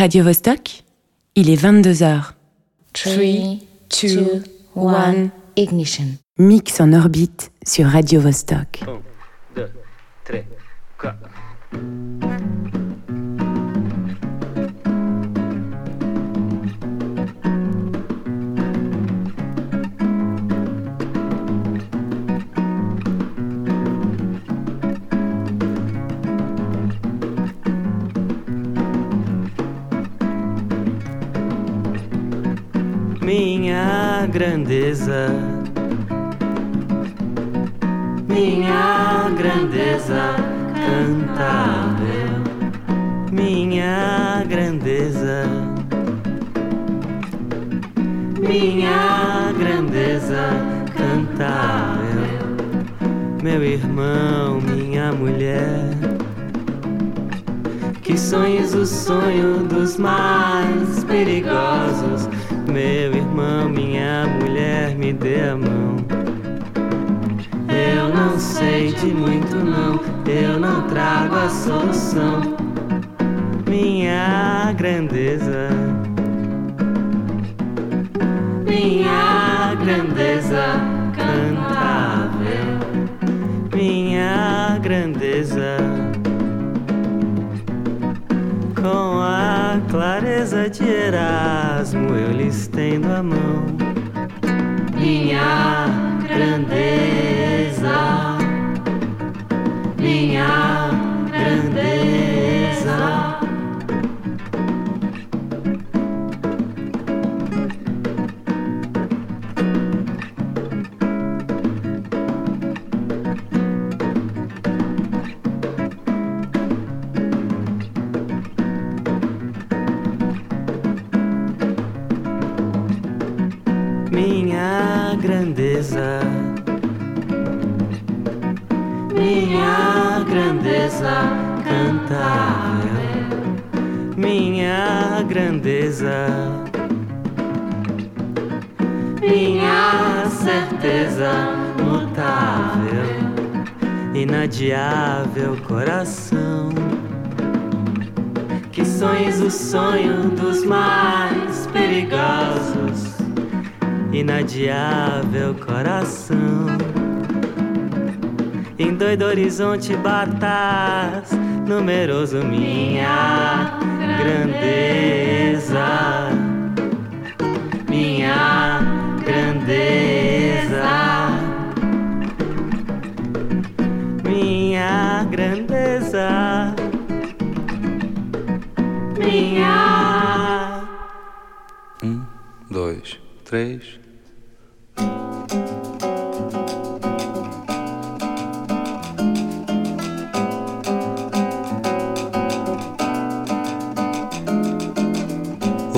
Radio Vostok, il est 22h. 3, 2, 1, ignition. Mix en orbite sur Radio Vostok. 1, 2, 3, 4. Grandeza. Minha grandeza cantável, minha grandeza, minha grandeza cantável, meu. Irmão, minha mulher. Que sonhes o sonho dos mais perigosos, meu irmão, minha mulher, me dê a mão. Eu não sei de muito não, eu não trago a solução. Minha grandeza, minha grandeza clareza de Erasmo eu lhe estendo a mão. Minha grandeza, horizonte batas, numeroso minha grandeza,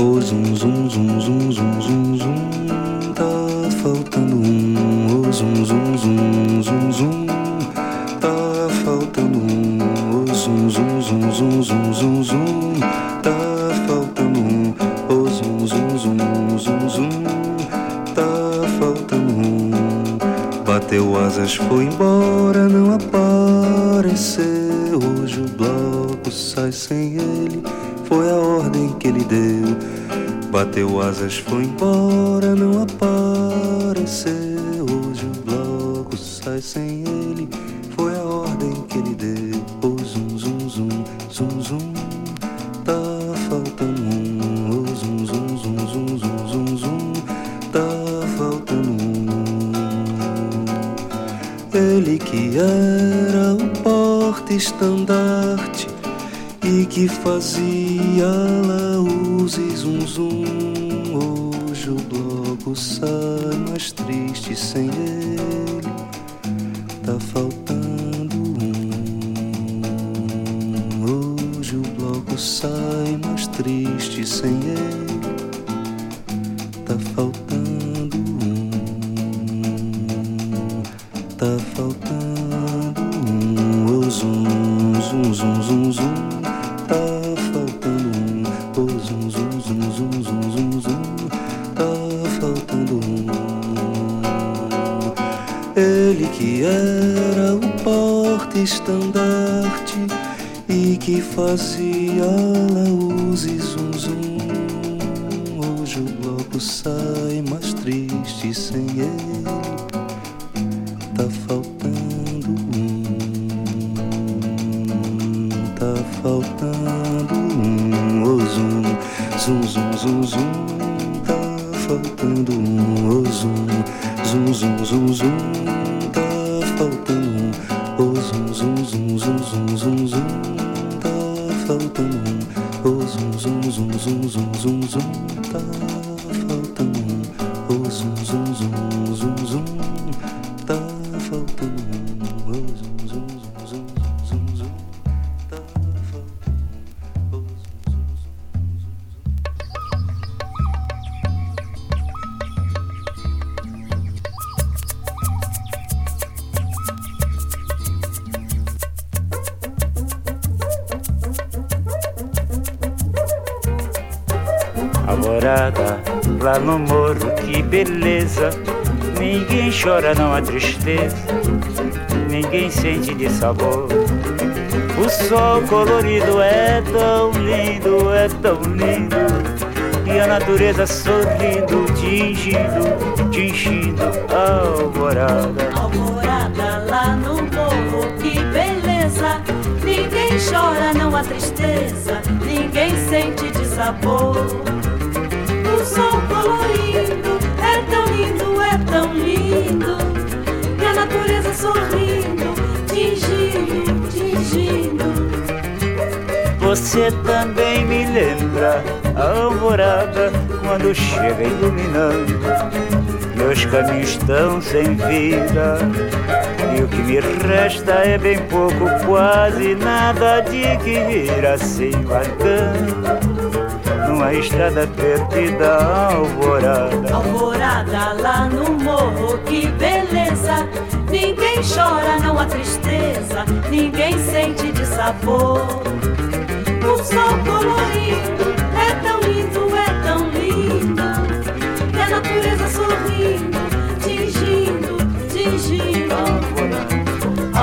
Oh, zum, zum, zum, zum, zum, zum, zum, tá faltando um. Oh, zum, zum, zum, zum, zum, tá faltando um. Oh, zum, zum, zum, zum, zum, zum, zum, tá faltando um. Oh, zum, zum, zum, zum, zum, tá faltando um. Bateu asas, foi embora, não apareceu. Bateu asas, foi embora, não apareceu. Hoje o bloco sai sem ele, foi a ordem que ele deu. Oh, zum, zum, zum, zum, zum, tá faltando um. Oh, zum, zum, zum, zum, zum, zum, zum, tá faltando um. Ele que era o porta-estandarte e que fazia Ele que era o porta-estandarte e que fazia laús e zum zum. Hoje o bloco sai mais triste sem ele. Não há tristeza. Ninguém sente de sabor. O sol colorido é tão lindo, é tão lindo. E a natureza sorrindo, tingindo, tingindo. Você também me lembra a alvorada quando chega iluminando. Meus caminhos estão sem vida e o que me resta é bem pouco, quase nada de que ir assim vagando. Numa estrada perdida, alvorada. Alvorada lá no morro, que beleza. Ninguém chora, não há tristeza. Ninguém sente de sabor. O sol colorido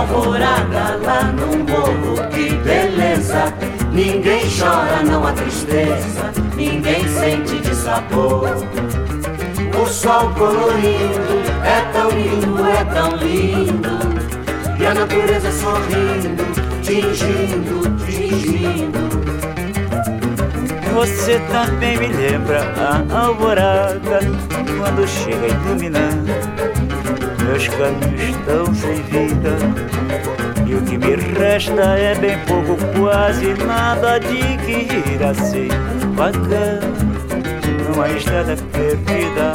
Alvorada lá no morro, que beleza. Ninguém chora, não há tristeza. Ninguém sente de sabor. O sol colorido é tão lindo, é tão lindo. E a natureza sorrindo, tingindo, tingindo. Você também me lembra a alvorada quando chega iluminando. Meus caminhos estão sem vida. E o que me resta é bem pouco, quase nada de que ir assim. Vagando numa estrada perdida,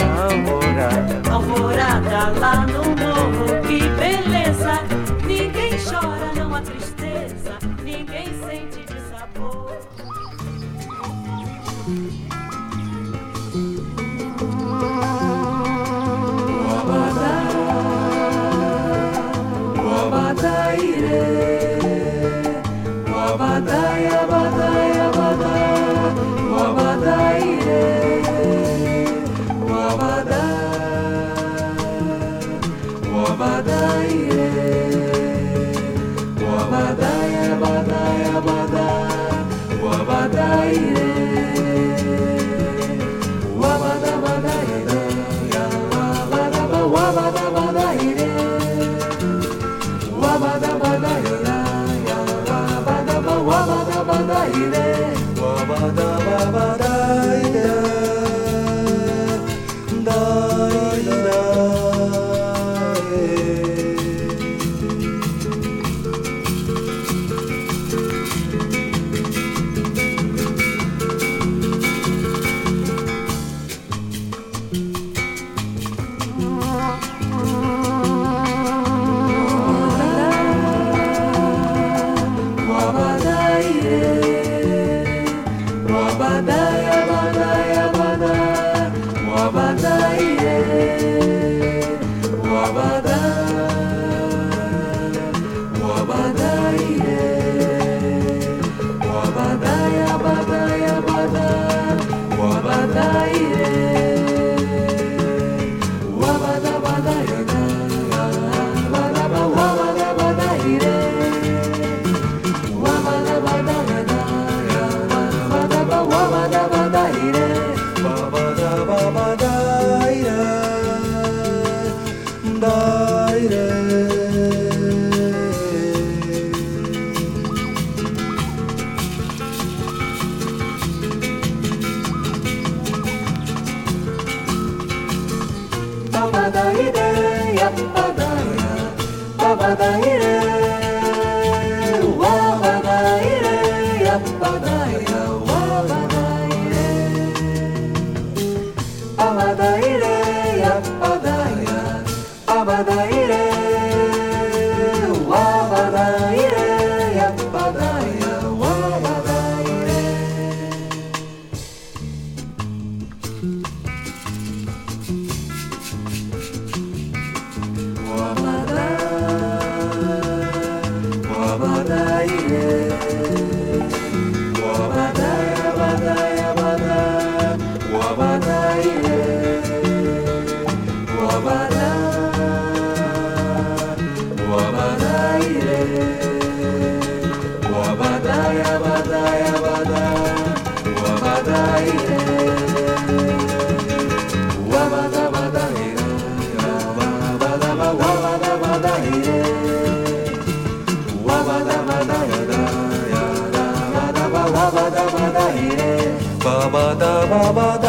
ba da ba ba da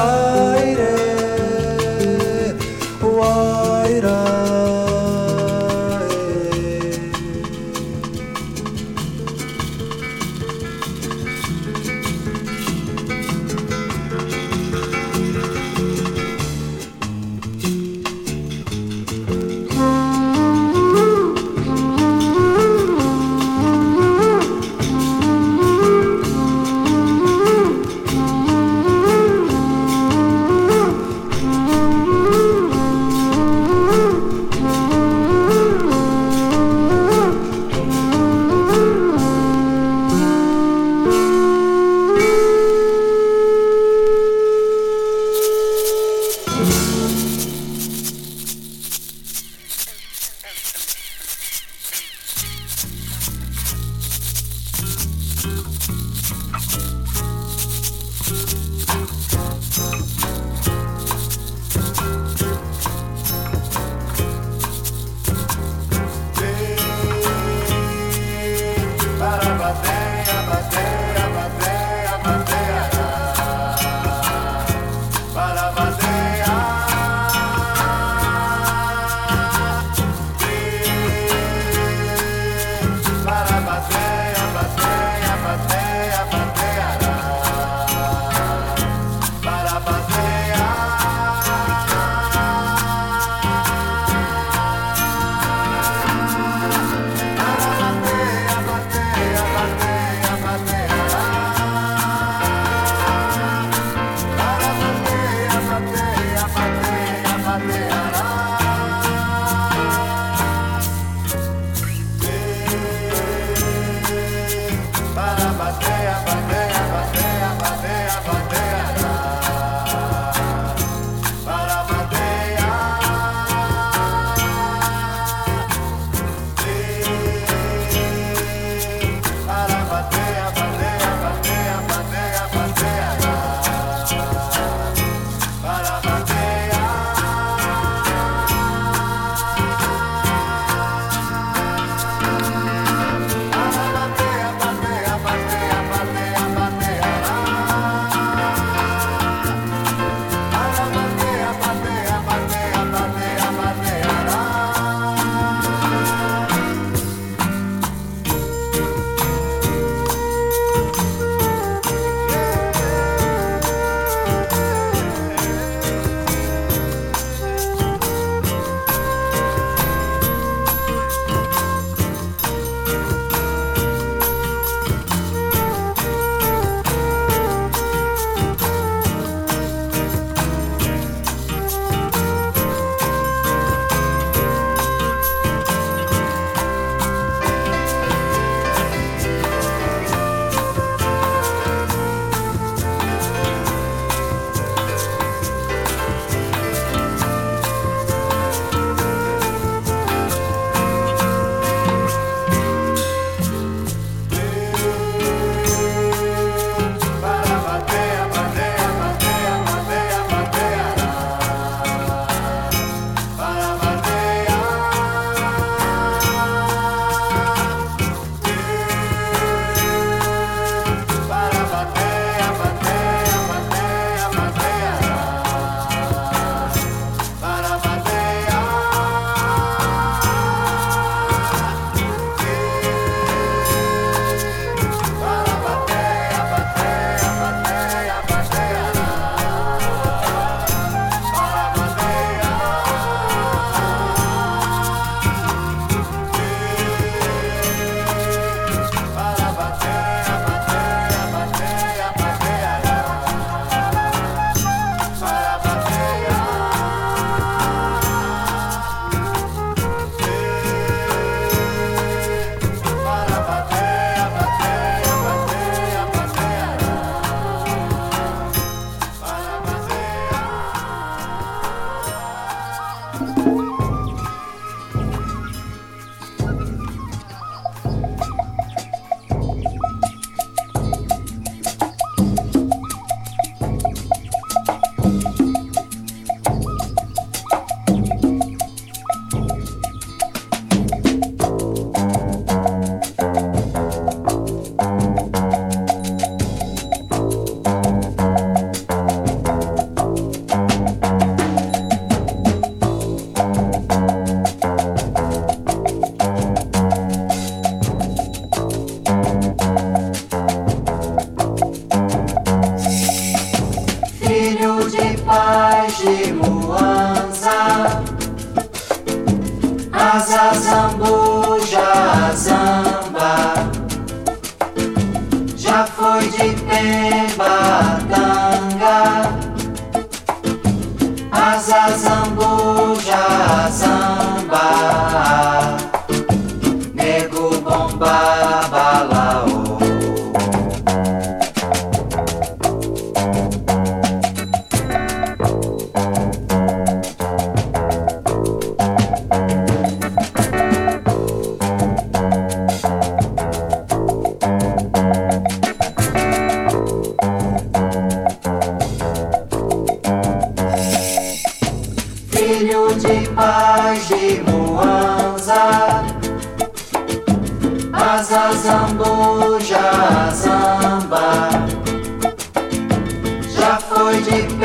foi de pé.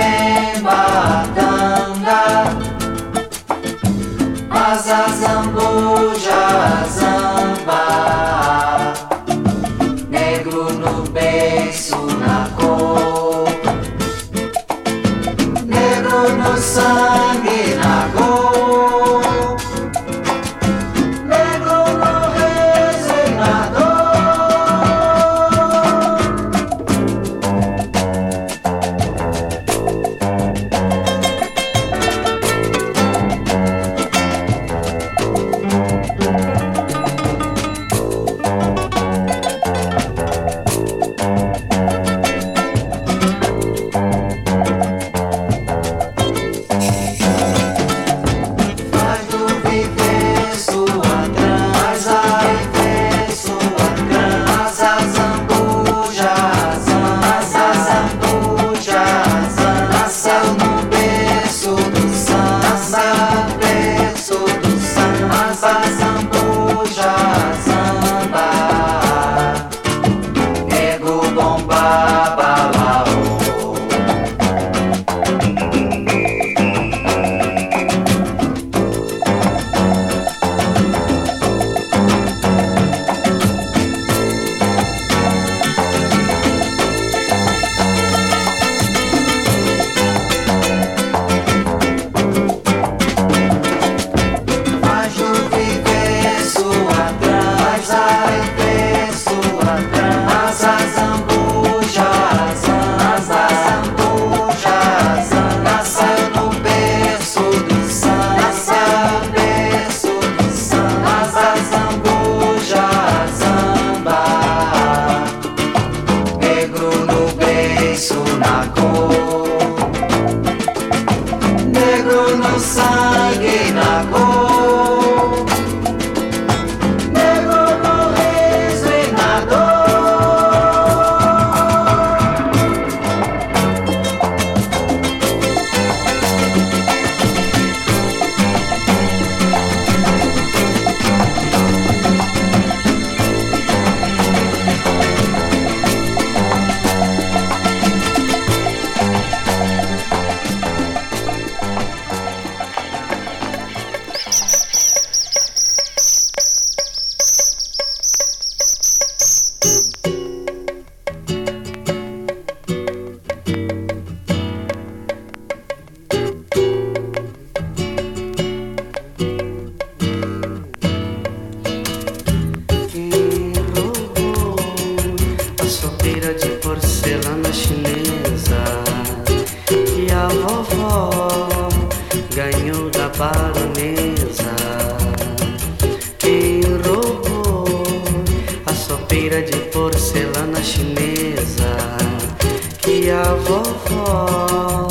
E a vovó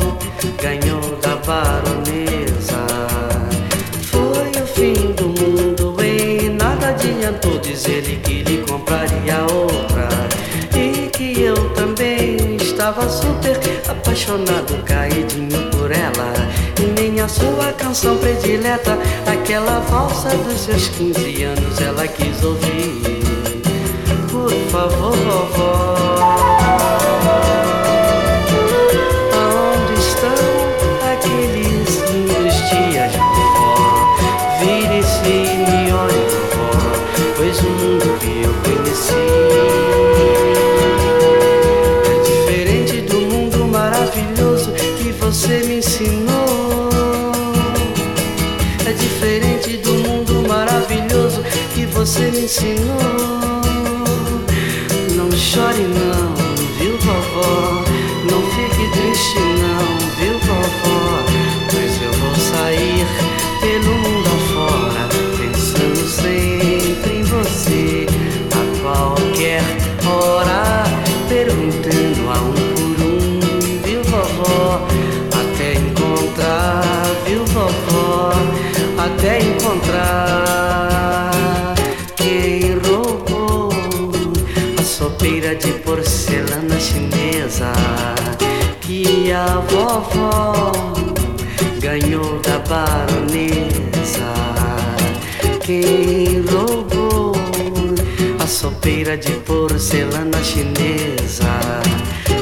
ganhou da baronesa. Foi o fim do mundo e nada adiantou dizer ele que lhe compraria outra. E que eu também estava super apaixonado, caidinho por ela. E nem a sua canção predileta, aquela valsa dos seus 15 anos, ela quis ouvir. Por favor, vovó. ensinou. Não chore, não. Porcelana chinesa que a vovó ganhou da baronesa. Quem roubou a sopeira de porcelana chinesa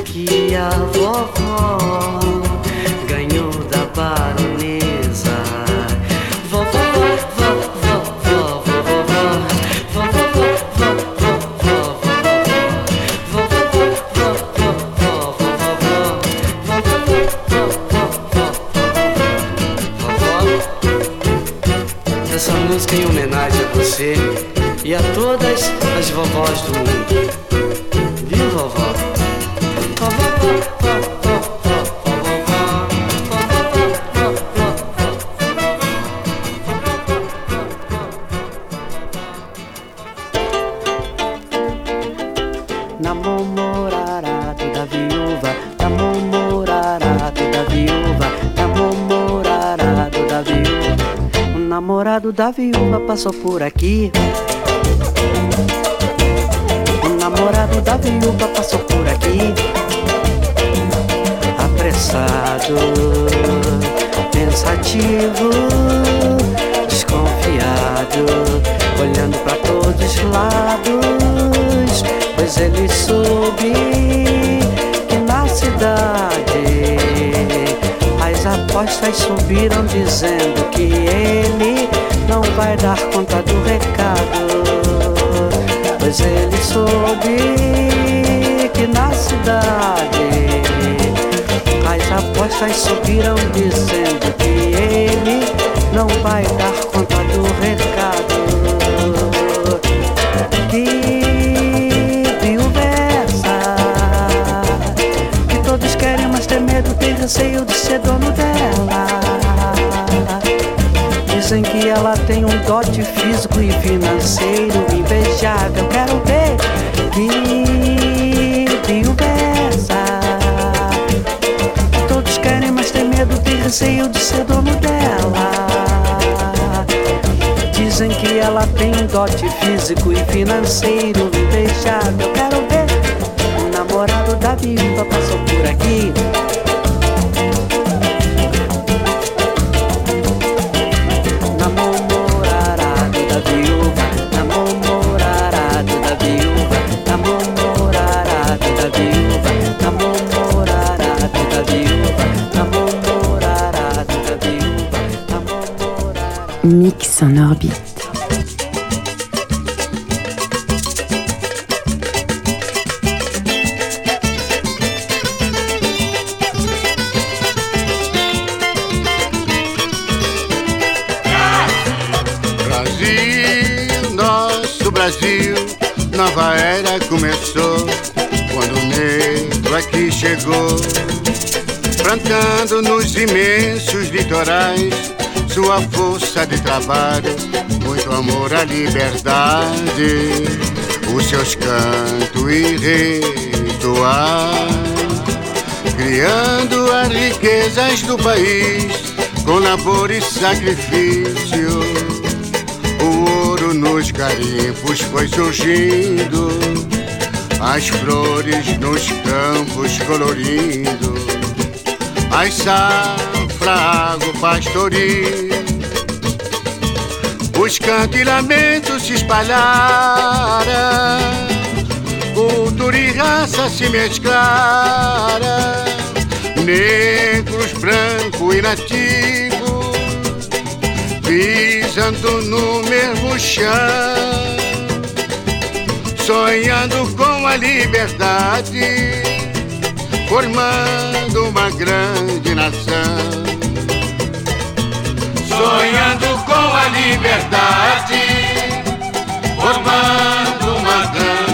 que a vovó todas as vovós do mundo. Viu, vovó? Vovó, Namorarado da viúva, namorarado da viúva, namorarado da viúva. O namorado da viúva passou por aqui. Apostas subiram dizendo que ele não vai dar conta do recado, pois ele soube que na cidade as apostas subiram dizendo que ele não vai dar financeiro invejável. Quero ver que viúva é essa? Que todos querem, mas tem medo, tem receio de ser dono dela. Dizem que ela tem um dote físico e financeiro invejável. Quero ver o namorado da viúva Mix en orbite. Brasil, nosso Brasil, nova era começou quando o negro aqui chegou, plantando nos imensos litorais sua força de trabalho, muito amor à liberdade, os seus cantos e rituais, criando as riquezas do país com labor e sacrifício. O ouro nos garimpos foi surgindo, as flores nos campos colorindo, as safra, água. Os cantos e lamentos se espalharam, cultura e raça se mesclaram, negros, brancos e nativos pisando no mesmo chão, sonhando com a liberdade, formando uma grande nação. Sonhando com a liberdade, formando uma grande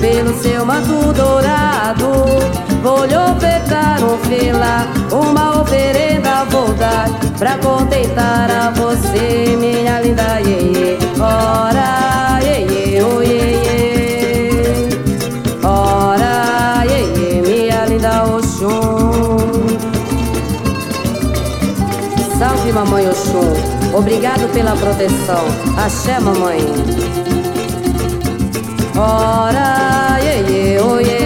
pelo seu manto dourado. Vou lhe ofertar um fila, uma oferenda vou dar pra contentar a você, minha linda iê, Ora, iê, oh iê, Ora, iê, minha linda Oxum. Salve, mamãe Oxum. Obrigado pela proteção. Axé, mamãe. Ora, iê, oh iê,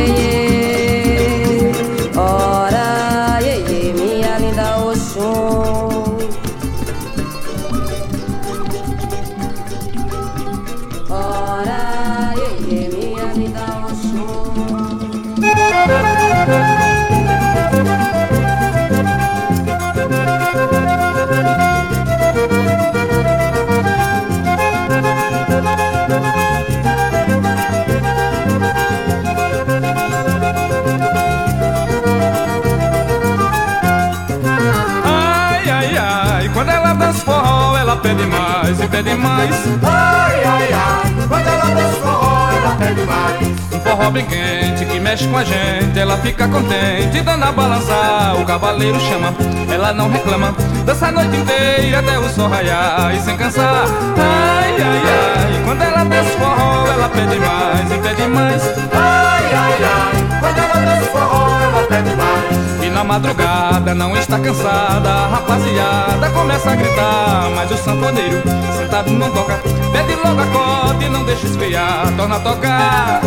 mais. Ai, ai, ai, quando ela dança forró, ela pede mais. Um forró bem quente que mexe com a gente, ela fica contente, dando a balançar. O cavaleiro chama, ela não reclama. Dança a noite inteira até o sol raiar e sem cansar. Ai, ai, ai, quando ela dança forró, ela pede mais e pede mais. Ai, ai, ai, quando ela dança forró, ela pede mais. Na madrugada não está cansada, a rapaziada começa a gritar. Mas o sanfoneiro sentado não toca, pede logo acorde e não deixa esfriar, torna a tocar.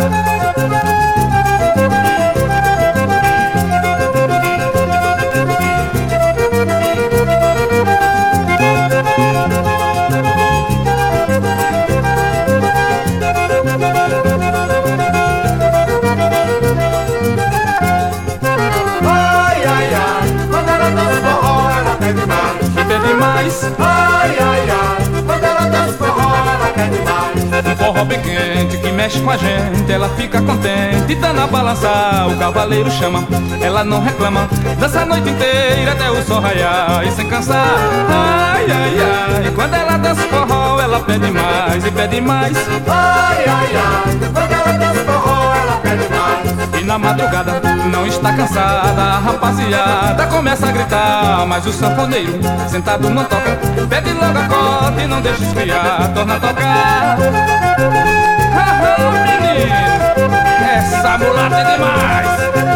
E pede mais, Ai, ai, ai, ela dança forró, ela pede mais. um forró bem quente que mexe com a gente, ela fica contente, dando a balançar. O cavaleiro chama, ela não reclama, dança a noite inteira até o sol raiar e sem cansar. Ai, ai, ai, quando ela dança forró, ela pede mais e pede mais. Ai, ai, ai, quando ela dança forró, ela pede mais. E na madrugada não está cansada, a rapaziada começa a gritar. Mas o sanfoneiro sentado não toca, pede logo acorde e não deixa esfriar, torna a tocar. Menino, essa mulata é demais.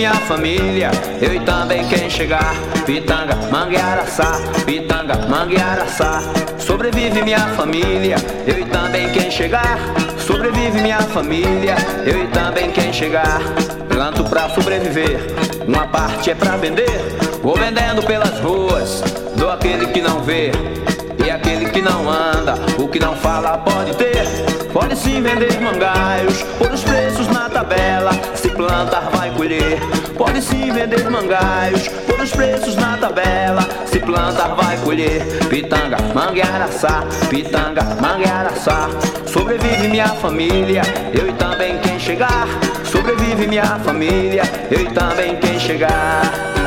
Minha família, eu e também quem chegar. Pitanga, manguearaçá, pitanga, manguearaçá. Sobrevive minha família, eu e também quem chegar. Sobrevive minha família, eu e também quem chegar. Planto pra sobreviver, uma parte é pra vender. Vou vendendo pelas ruas, dou aquele que não vê. E aquele que não anda, o que não fala pode ter. Pode sim vender mangaios, por os preços na tabela. Se plantar, vai colher. Pode sim vender mangaios, por os preços na tabela. Se plantar, vai colher. Pitanga, manguearaçá, pitanga, manguearaçá. Sobrevive minha família, eu e também quem chegar. Sobrevive minha família, eu e também quem chegar.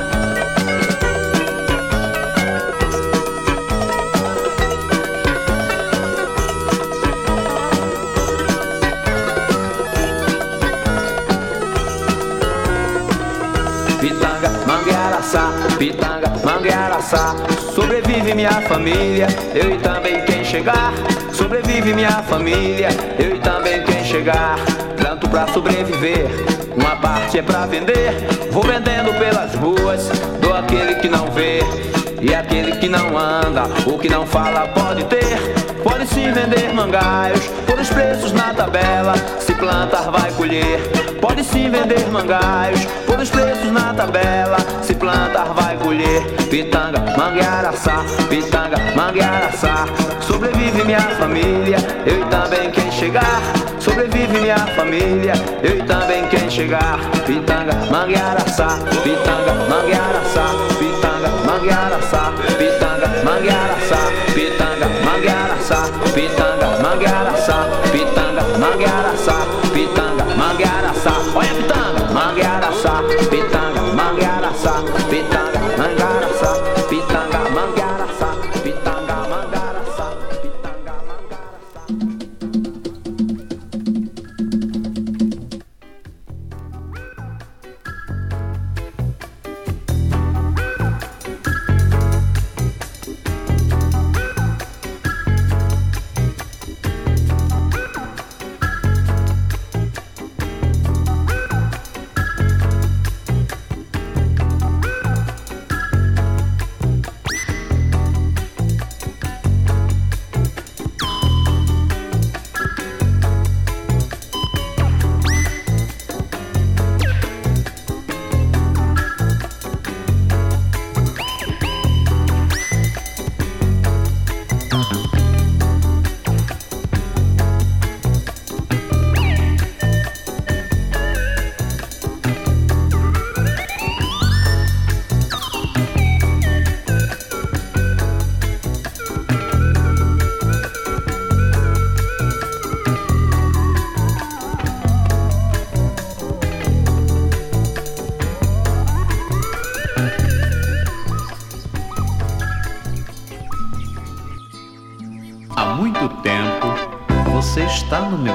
Manguearaçá, pitanga, manguearaçá. Sobrevive minha família, eu e também quem chegar. Sobrevive minha família, eu e também quem chegar. Planto pra sobreviver, uma parte é pra vender. Vou vendendo pelas ruas, dou aquele que não vê E aquele que não anda, o que não fala pode ter Pode se vender mangaios, por os preços na tabela Se plantar vai colher. Pode se vender mangaios, por os preços na tabela Se plantar vai colher. Pitanga, manguearaçá, pitanga, manguearaçá. Sobrevive minha família, eu e também quem chegar. Sobrevive minha família, eu e também quem chegar. Pitanga, manguearaçá Pitanga, manguearaçá, pitanga, manguearaçá Pitanga, manguearaçá, pitanga, manguearaçá Pitanga,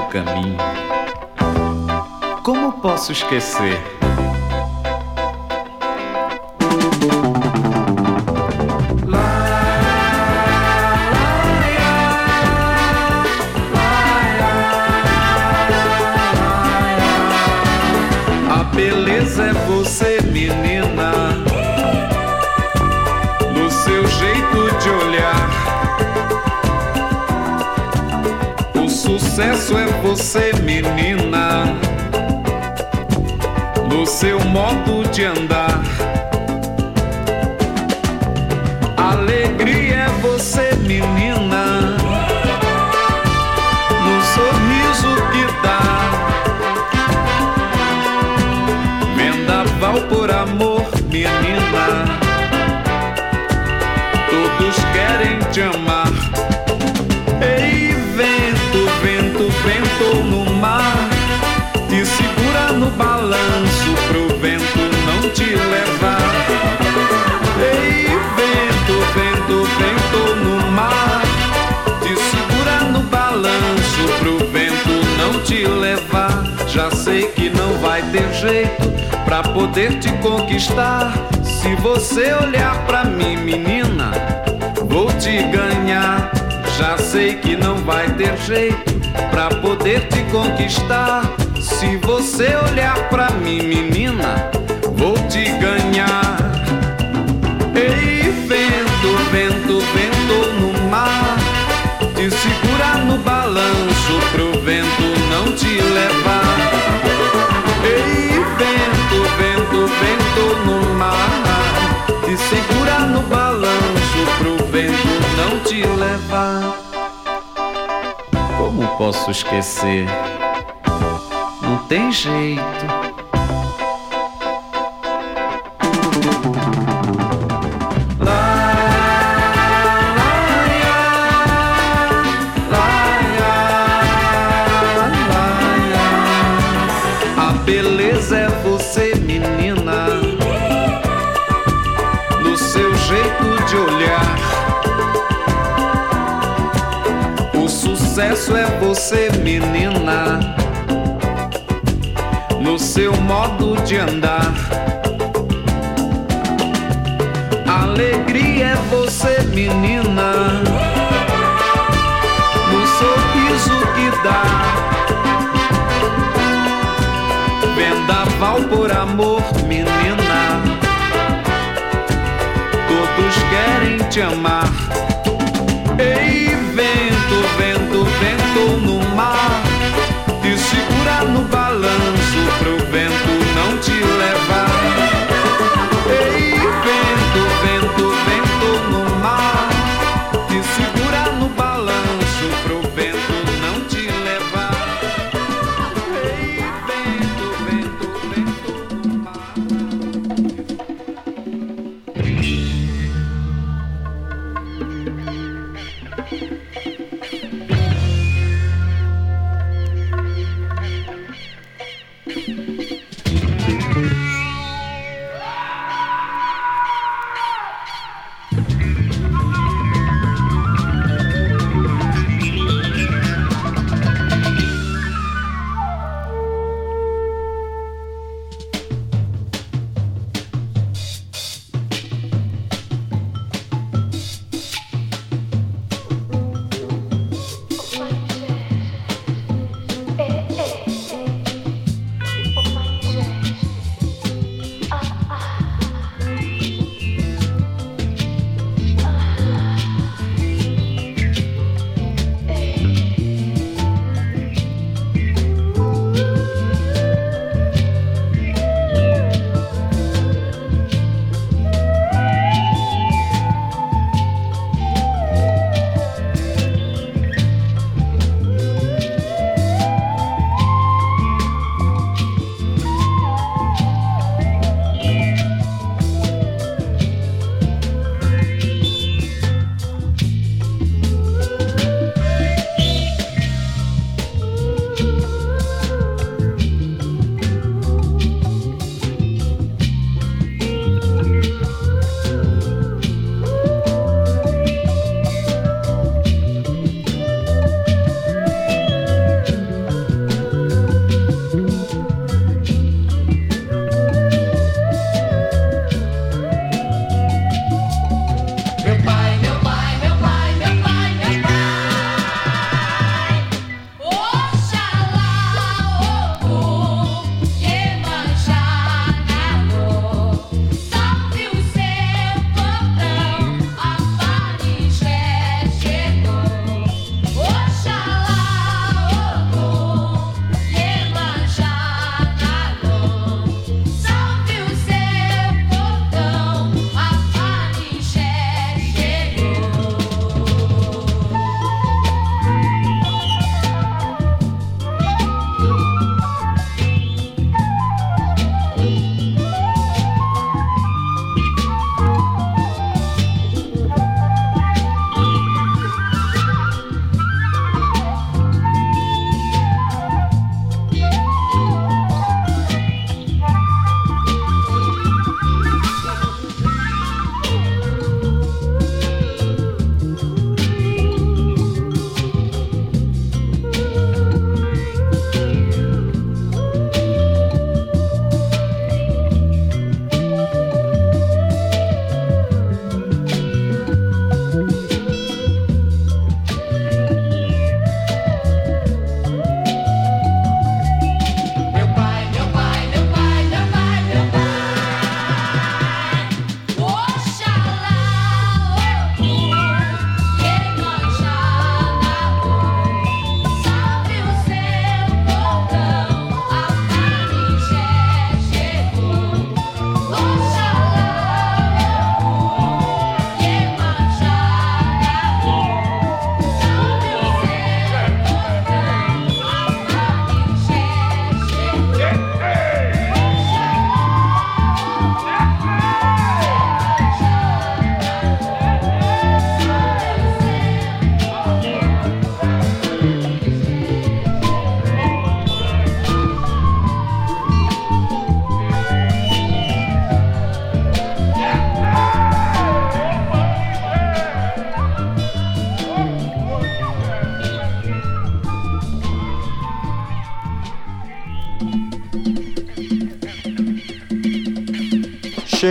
caminho. Como posso esquecer? Modo de andar. Alegria é você, menina. No sorriso que dá. Vendaval por amor, menina. Todos querem te amar. Balanço pro vento não te levar. Ei, vento, vento, vento no mar. Te segura no balanço pro vento não te levar. Já sei que não vai ter jeito pra poder te conquistar. Se você olhar pra mim, menina, vou te ganhar. Já sei que não vai ter jeito pra poder te conquistar. Se você olhar pra mim, menina, vou te ganhar. Ei, vento, vento, vento no mar, te segura no balanço pro vento não te levar. Ei, vento, vento, vento no mar, te segura no balanço pro vento não te levar. Como posso esquecer? Não tem jeito. Sucesso é você, menina. No seu modo de andar. Alegria é você, menina. No sorriso que dá. Vendaval por amor, menina. Todos querem te amar. Ei, vento, vento, vento no mar. Te segura no balanço pro vento não te levar.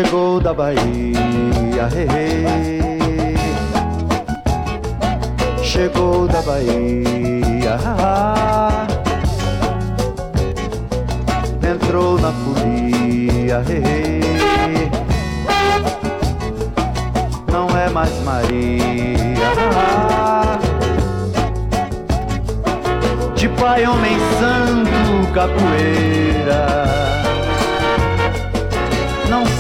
Chegou da Bahia, hey, hey. chegou da Bahia, entrou na folia, hey. não é mais Maria. De pai, homem santo, capoeira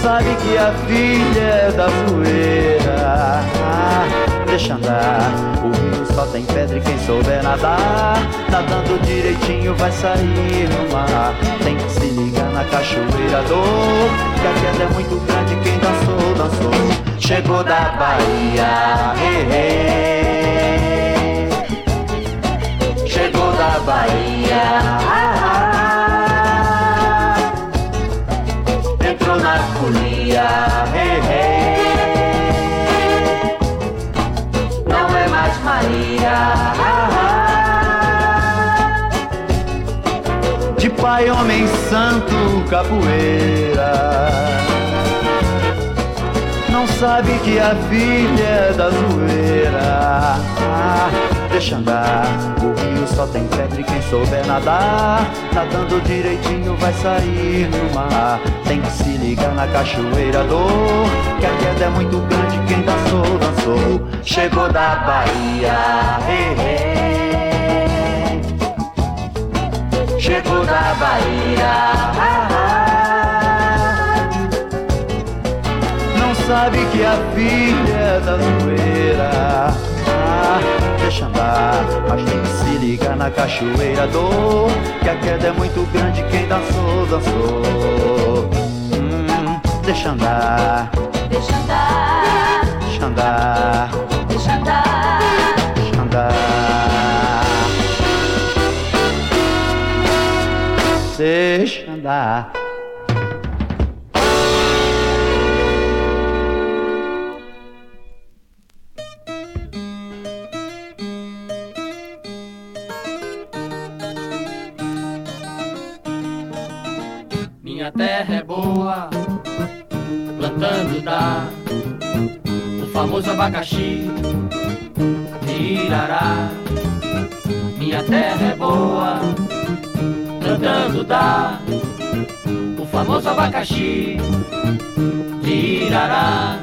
sabe que a filha é da zoeira. Ah, deixa andar, o rio só tem pedra e quem souber nadar, nadando direitinho vai sair no mar. Tem que se ligar na cachoeira dor, que a queda é muito grande, quem dançou, dançou. Chegou da Bahia, chegou da Bahia. Não é mais Maria. De pai, homem santo, capoeira. Não sabe que a filha é da zoeira. Deixa andar, o rio só tem pedra e quem souber nadar, nadando direitinho vai sair no mar. Tem que se ligar na cachoeira dor, que a queda é muito grande, quem dançou, dançou. Chegou da Bahia, hey, hey. Chegou da Bahia, ah, ah. Não sabe que a filha é da zoeira deixa andar, mas tem que se ligar na cachoeira dor, que a queda é muito grande, quem dançou, dançou. Hum, deixa andar, deixa andar, deixa andar, deixa andar, deixa andar. Deixa andar. Minha terra é boa, plantando dá o famoso abacaxi de Irará. Minha terra é boa, plantando dá o famoso abacaxi de Irará.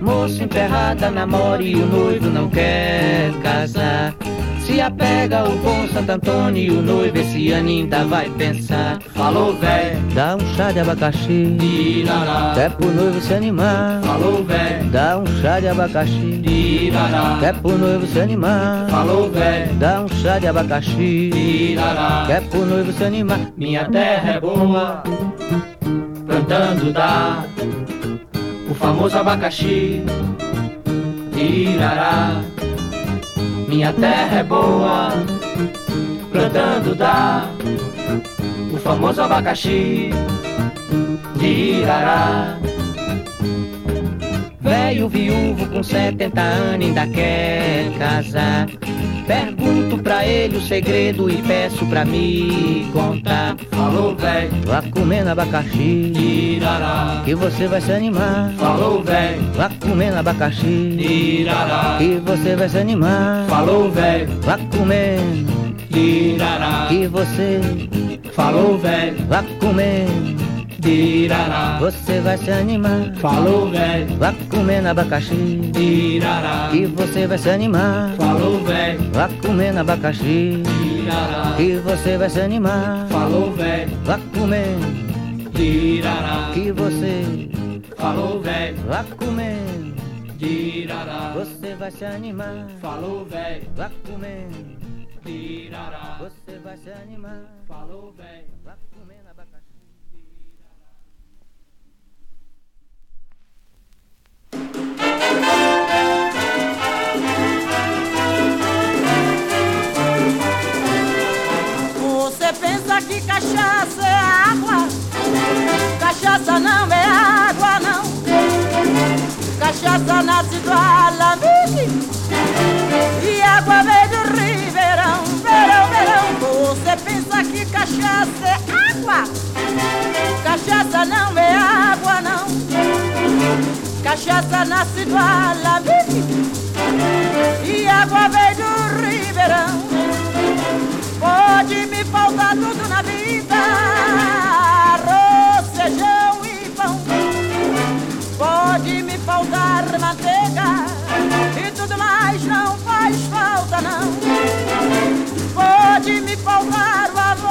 Moça enterrada namora e o noivo não quer casar. Se apega o bom Santo Antônio e o noivo esse ano ainda vai pensar. Falou, véi, dá um chá de abacaxi. Irará. É pro noivo se animar. Falou, véi, dá um chá de abacaxi. Irará. É pro noivo se animar. Falou, véi, dá um chá de abacaxi. Irará. É pro noivo se animar. Minha terra é boa, plantando dá o famoso abacaxi. Irará. Minha terra é boa, plantando dá o famoso abacaxi de Irará. Velho viúvo com 70 anos ainda quer casar. Pergunto pra ele o segredo e peço pra me contar. Falou, velho, vá comendo abacaxi. Irará. Que você vai se animar. Falou, velho, vá comendo abacaxi. Irará. Que você vai se animar. Falou, velho, vá comendo. Irará. Que você falou, velho, vá comendo. Irará. Você vai se animar. Falou, velho. Vá comendo abacaxi. Irará. Que você vai se animar. Falou, velho. Vá comendo abacaxi. Irará. Que você vai se animar. Falou, velho. Vá comendo. Irará. Que você falou, velho. Vá comendo. Irará. Você vai se animar. Falou, velho. Vá comendo. Irará. Você vai se animar. Falou, velho. cachaça não é água, não. Cachaça nasce do Alambique e água vem do Ribeirão. Pode me faltar tudo na vida, arroz, feijão e pão. Pode me faltar manteiga e tudo mais não faz falta, não. Pode me faltar valor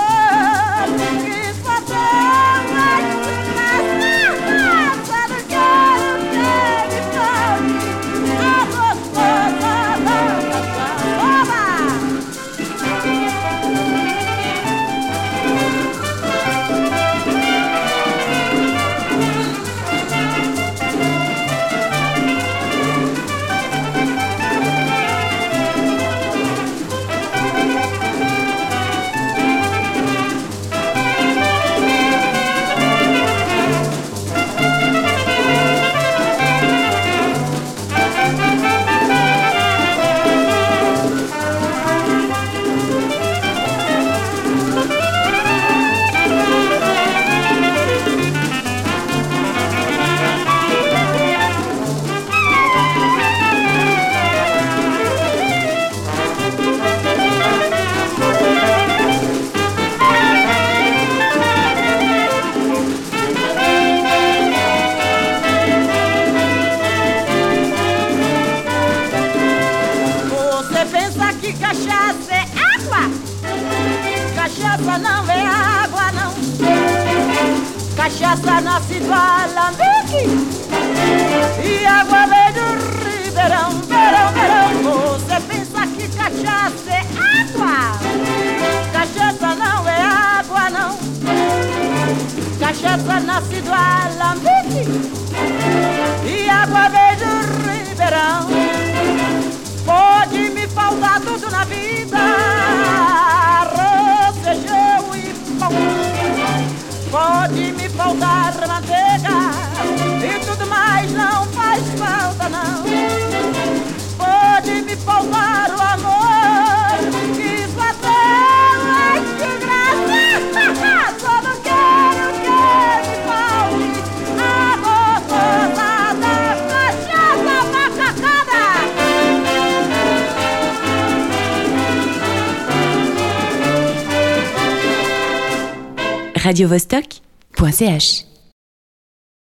radiovostok.ch